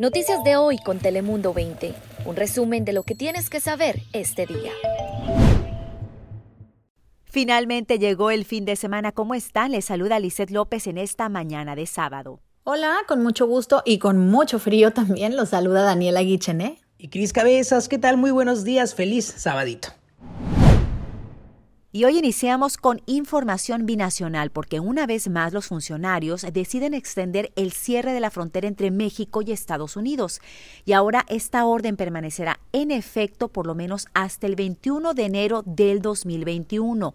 Noticias de hoy con Telemundo 20. Un resumen de lo que tienes que saber este día. Finalmente llegó el fin de semana. ¿Cómo están? Les saluda Lizeth López en esta mañana de sábado. Hola, con mucho gusto y con mucho frío también. Los saluda Daniela Guichené. Y Cris Cabezas, ¿qué tal? Muy buenos días. Feliz sabadito. Y hoy iniciamos con información binacional porque una vez más los funcionarios deciden extender el cierre de la frontera entre México y Estados Unidos. Y ahora esta orden permanecerá en efecto por lo menos hasta el 21 de enero del 2021.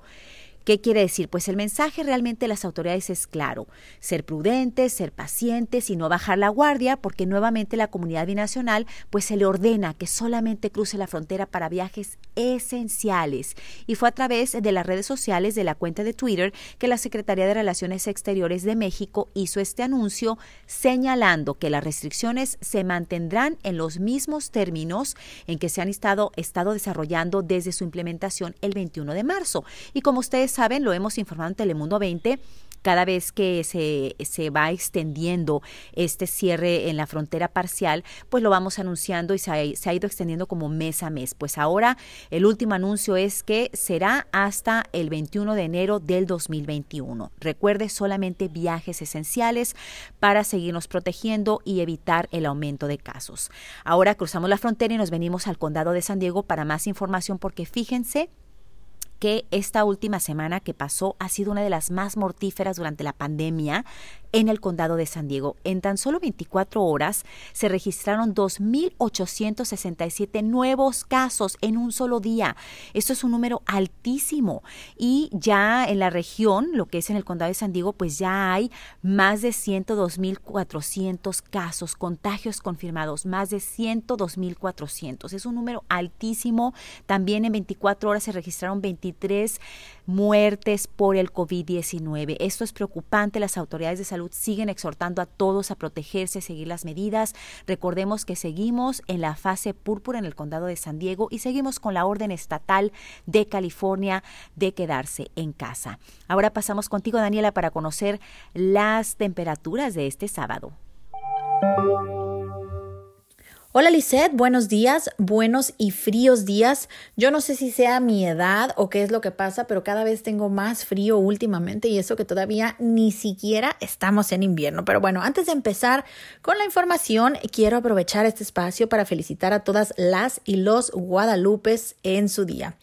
¿Qué quiere decir? Pues el mensaje realmente de las autoridades es claro, ser prudentes, ser pacientes y no bajar la guardia, porque nuevamente la comunidad binacional pues se le ordena que solamente cruce la frontera para viajes esenciales. Y fue a través de las redes sociales de la cuenta de Twitter que la Secretaría de Relaciones Exteriores de México hizo este anuncio señalando que las restricciones se mantendrán en los mismos términos en que se han estado, estado desarrollando desde su implementación el 21 de marzo. Y como ustedes saben, lo hemos informado en Telemundo 20, cada vez que se, se, va extendiendo este cierre en la frontera parcial, pues lo vamos anunciando y se ha, se ha, ido extendiendo como mes a mes. Pues ahora el último anuncio es que será hasta el 21 de enero del 2021. Recuerde solamente viajes esenciales para seguirnos protegiendo y evitar el aumento de casos. Ahora cruzamos la frontera y nos venimos al condado de San Diego para más información porque fíjense que esta última semana que pasó ha sido una de las más mortíferas durante la pandemia en el condado de San Diego. En tan solo 24 horas se registraron 2.867 nuevos casos en un solo día. Esto es un número altísimo. Y ya en la región, lo que es en el condado de San Diego, pues ya hay más de 102.400 casos, contagios confirmados, más de 102.400. Es un número altísimo. También en 24 horas se registraron 23 muertes por el COVID-19. Esto es preocupante. Las autoridades de salud siguen exhortando a todos a protegerse, seguir las medidas. Recordemos que seguimos en la fase púrpura en el condado de San Diego y seguimos con la orden estatal de California de quedarse en casa. Ahora pasamos contigo, Daniela, para conocer las temperaturas de este sábado. Hola Lisette, buenos días, buenos y fríos días. Yo no sé si sea mi edad o qué es lo que pasa, pero cada vez tengo más frío últimamente y eso que todavía ni siquiera estamos en invierno. Pero bueno, antes de empezar con la información, quiero aprovechar este espacio para felicitar a todas las y los guadalupes en su día.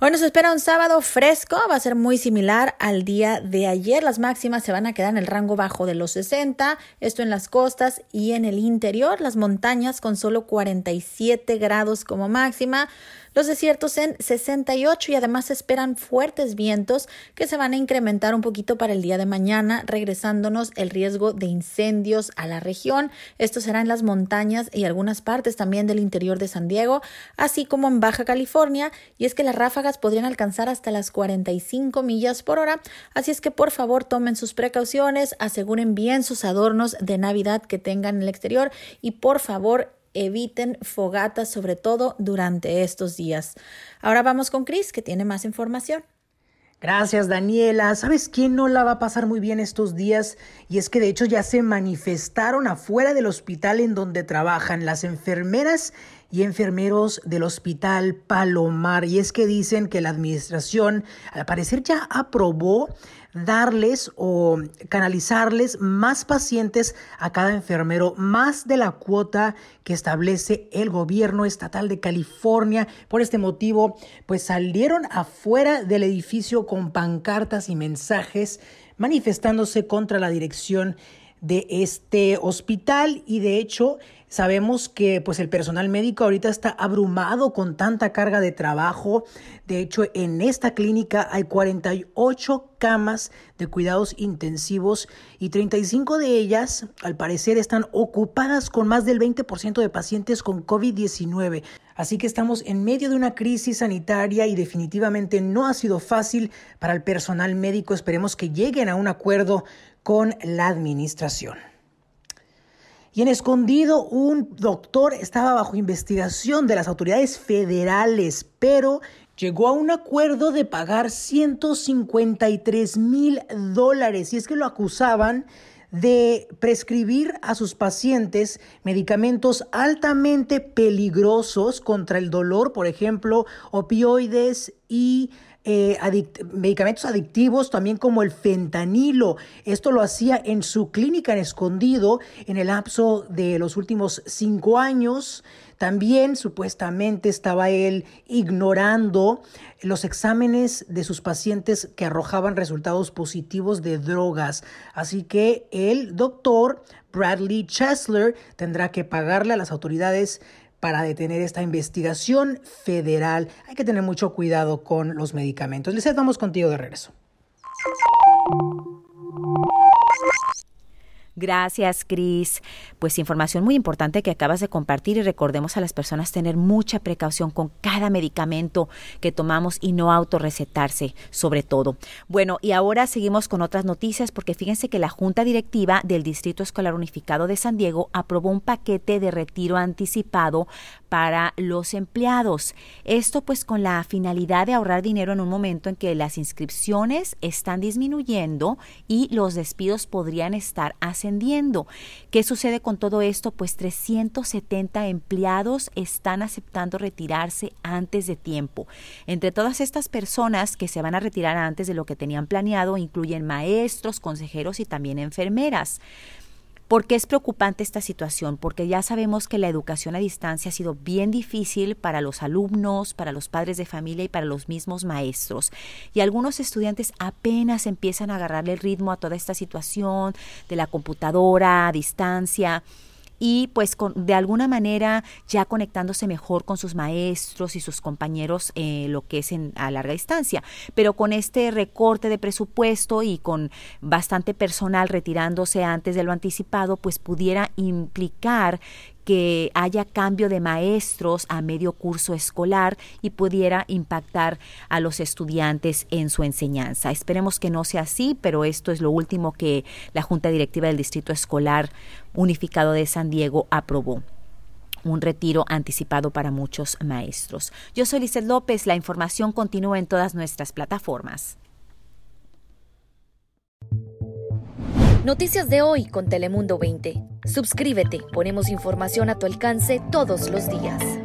Hoy nos espera un sábado fresco, va a ser muy similar al día de ayer. Las máximas se van a quedar en el rango bajo de los 60, esto en las costas y en el interior, las montañas con solo 47 grados como máxima. Los desiertos en 68 y además esperan fuertes vientos que se van a incrementar un poquito para el día de mañana, regresándonos el riesgo de incendios a la región. Esto será en las montañas y algunas partes también del interior de San Diego, así como en Baja California, y es que las ráfagas podrían alcanzar hasta las 45 millas por hora, así es que por favor tomen sus precauciones, aseguren bien sus adornos de Navidad que tengan en el exterior y por favor eviten fogatas, sobre todo durante estos días. Ahora vamos con Chris, que tiene más información. Gracias, Daniela. ¿Sabes quién no la va a pasar muy bien estos días? Y es que de hecho ya se manifestaron afuera del hospital en donde trabajan las enfermeras y enfermeros del Hospital Palomar. Y es que dicen que la administración, al parecer, ya aprobó darles o canalizarles más pacientes a cada enfermero, más de la cuota que establece el gobierno estatal de California. Por este motivo, pues salieron afuera del edificio con pancartas y mensajes manifestándose contra la dirección de este hospital y de hecho Sabemos que pues el personal médico ahorita está abrumado con tanta carga de trabajo. De hecho, en esta clínica hay 48 camas de cuidados intensivos y 35 de ellas, al parecer, están ocupadas con más del 20% de pacientes con COVID-19. Así que estamos en medio de una crisis sanitaria y definitivamente no ha sido fácil para el personal médico. Esperemos que lleguen a un acuerdo con la administración. Y en escondido, un doctor estaba bajo investigación de las autoridades federales, pero llegó a un acuerdo de pagar 153 mil dólares. Y es que lo acusaban de prescribir a sus pacientes medicamentos altamente peligrosos contra el dolor, por ejemplo, opioides y eh, medicamentos adictivos, también como el fentanilo. Esto lo hacía en su clínica en escondido en el lapso de los últimos cinco años. También supuestamente estaba él ignorando los exámenes de sus pacientes que arrojaban resultados positivos de drogas. Así que el doctor Bradley Chesler tendrá que pagarle a las autoridades para detener esta investigación federal. Hay que tener mucho cuidado con los medicamentos. Lizeth, vamos contigo de regreso. Gracias, Cris. Pues información muy importante que acabas de compartir y recordemos a las personas tener mucha precaución con cada medicamento que tomamos y no autorrecetarse, sobre todo. Bueno, y ahora seguimos con otras noticias porque fíjense que la Junta Directiva del Distrito Escolar Unificado de San Diego aprobó un paquete de retiro anticipado para los empleados. Esto pues con la finalidad de ahorrar dinero en un momento en que las inscripciones están disminuyendo y los despidos podrían estar ascendiendo. ¿Qué sucede con todo esto? Pues 370 empleados están aceptando retirarse antes de tiempo. Entre todas estas personas que se van a retirar antes de lo que tenían planeado incluyen maestros, consejeros y también enfermeras. ¿Por qué es preocupante esta situación? Porque ya sabemos que la educación a distancia ha sido bien difícil para los alumnos, para los padres de familia y para los mismos maestros. Y algunos estudiantes apenas empiezan a agarrarle el ritmo a toda esta situación de la computadora a distancia y pues con, de alguna manera ya conectándose mejor con sus maestros y sus compañeros eh, lo que es en, a larga distancia. Pero con este recorte de presupuesto y con bastante personal retirándose antes de lo anticipado, pues pudiera implicar que haya cambio de maestros a medio curso escolar y pudiera impactar a los estudiantes en su enseñanza. Esperemos que no sea así, pero esto es lo último que la Junta Directiva del Distrito Escolar Unificado de San Diego aprobó un retiro anticipado para muchos maestros. Yo soy Lizeth López, la información continúa en todas nuestras plataformas. Noticias de hoy con Telemundo 20. Suscríbete, ponemos información a tu alcance todos los días.